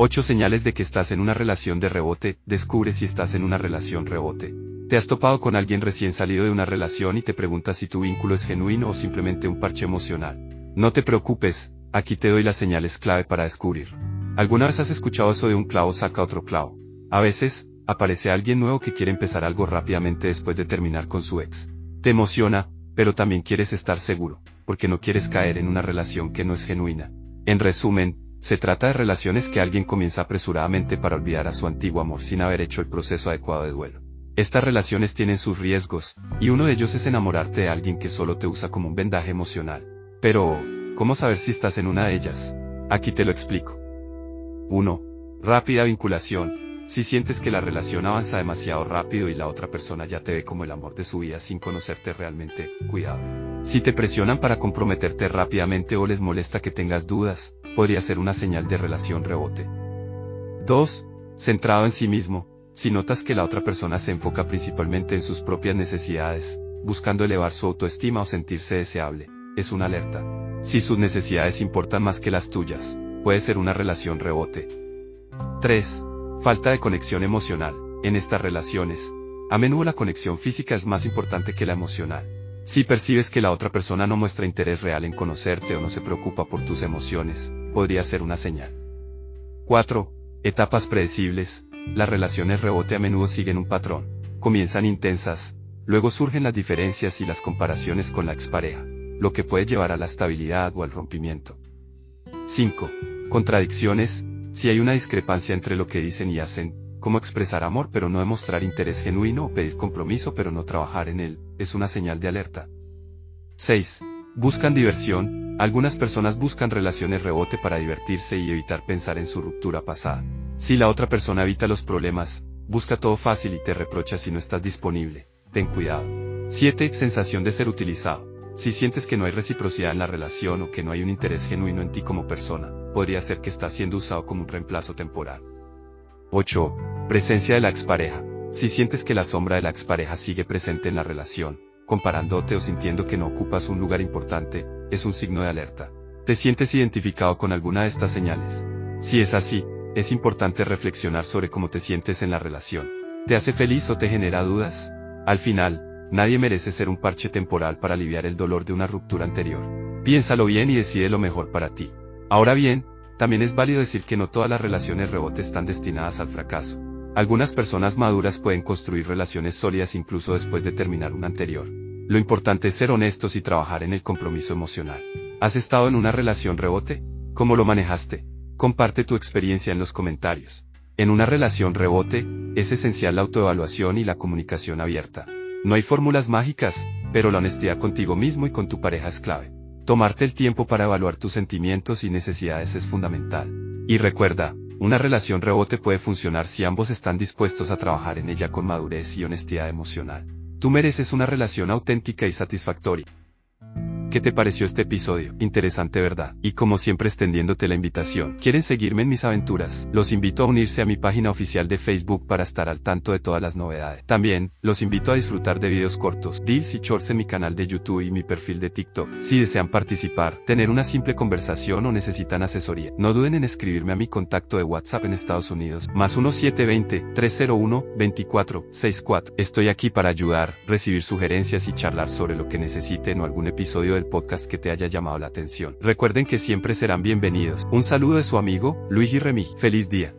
8 señales de que estás en una relación de rebote, descubre si estás en una relación rebote. Te has topado con alguien recién salido de una relación y te preguntas si tu vínculo es genuino o simplemente un parche emocional. No te preocupes, aquí te doy las señales clave para descubrir. ¿Alguna vez has escuchado eso de un clavo saca otro clavo? A veces, aparece alguien nuevo que quiere empezar algo rápidamente después de terminar con su ex. Te emociona, pero también quieres estar seguro, porque no quieres caer en una relación que no es genuina. En resumen, se trata de relaciones que alguien comienza apresuradamente para olvidar a su antiguo amor sin haber hecho el proceso adecuado de duelo. Estas relaciones tienen sus riesgos, y uno de ellos es enamorarte de alguien que solo te usa como un vendaje emocional. Pero, ¿cómo saber si estás en una de ellas? Aquí te lo explico. 1. Rápida vinculación. Si sientes que la relación avanza demasiado rápido y la otra persona ya te ve como el amor de su vida sin conocerte realmente, cuidado. Si te presionan para comprometerte rápidamente o les molesta que tengas dudas, podría ser una señal de relación rebote. 2. Centrado en sí mismo. Si notas que la otra persona se enfoca principalmente en sus propias necesidades, buscando elevar su autoestima o sentirse deseable, es una alerta. Si sus necesidades importan más que las tuyas, puede ser una relación rebote. 3. Falta de conexión emocional. En estas relaciones, a menudo la conexión física es más importante que la emocional. Si percibes que la otra persona no muestra interés real en conocerte o no se preocupa por tus emociones, podría ser una señal. 4. Etapas predecibles. Las relaciones rebote a menudo siguen un patrón. Comienzan intensas, luego surgen las diferencias y las comparaciones con la expareja, lo que puede llevar a la estabilidad o al rompimiento. 5. Contradicciones. Si hay una discrepancia entre lo que dicen y hacen, como expresar amor pero no demostrar interés genuino o pedir compromiso pero no trabajar en él, es una señal de alerta. 6. Buscan diversión. Algunas personas buscan relaciones rebote para divertirse y evitar pensar en su ruptura pasada. Si la otra persona evita los problemas, busca todo fácil y te reprocha si no estás disponible, ten cuidado. 7. Sensación de ser utilizado. Si sientes que no hay reciprocidad en la relación o que no hay un interés genuino en ti como persona, podría ser que estás siendo usado como un reemplazo temporal. 8. Presencia de la expareja. Si sientes que la sombra de la expareja sigue presente en la relación, comparándote o sintiendo que no ocupas un lugar importante, es un signo de alerta. ¿Te sientes identificado con alguna de estas señales? Si es así, es importante reflexionar sobre cómo te sientes en la relación. ¿Te hace feliz o te genera dudas? Al final, nadie merece ser un parche temporal para aliviar el dolor de una ruptura anterior. Piénsalo bien y decide lo mejor para ti. Ahora bien, también es válido decir que no todas las relaciones rebote están destinadas al fracaso. Algunas personas maduras pueden construir relaciones sólidas incluso después de terminar una anterior. Lo importante es ser honestos y trabajar en el compromiso emocional. ¿Has estado en una relación rebote? ¿Cómo lo manejaste? Comparte tu experiencia en los comentarios. En una relación rebote, es esencial la autoevaluación y la comunicación abierta. No hay fórmulas mágicas, pero la honestidad contigo mismo y con tu pareja es clave. Tomarte el tiempo para evaluar tus sentimientos y necesidades es fundamental. Y recuerda, una relación rebote puede funcionar si ambos están dispuestos a trabajar en ella con madurez y honestidad emocional. Tú mereces una relación auténtica y satisfactoria. ¿Qué te pareció este episodio? Interesante, ¿verdad? Y como siempre extendiéndote la invitación. ¿Quieren seguirme en mis aventuras? Los invito a unirse a mi página oficial de Facebook para estar al tanto de todas las novedades. También, los invito a disfrutar de videos cortos, reels y shorts en mi canal de YouTube y mi perfil de TikTok. Si desean participar, tener una simple conversación o necesitan asesoría, no duden en escribirme a mi contacto de WhatsApp en Estados Unidos, más 1720-301-2464. Estoy aquí para ayudar, recibir sugerencias y charlar sobre lo que necesiten o algún episodio del podcast que te haya llamado la atención. Recuerden que siempre serán bienvenidos. Un saludo de su amigo, Luigi Remy. Feliz día.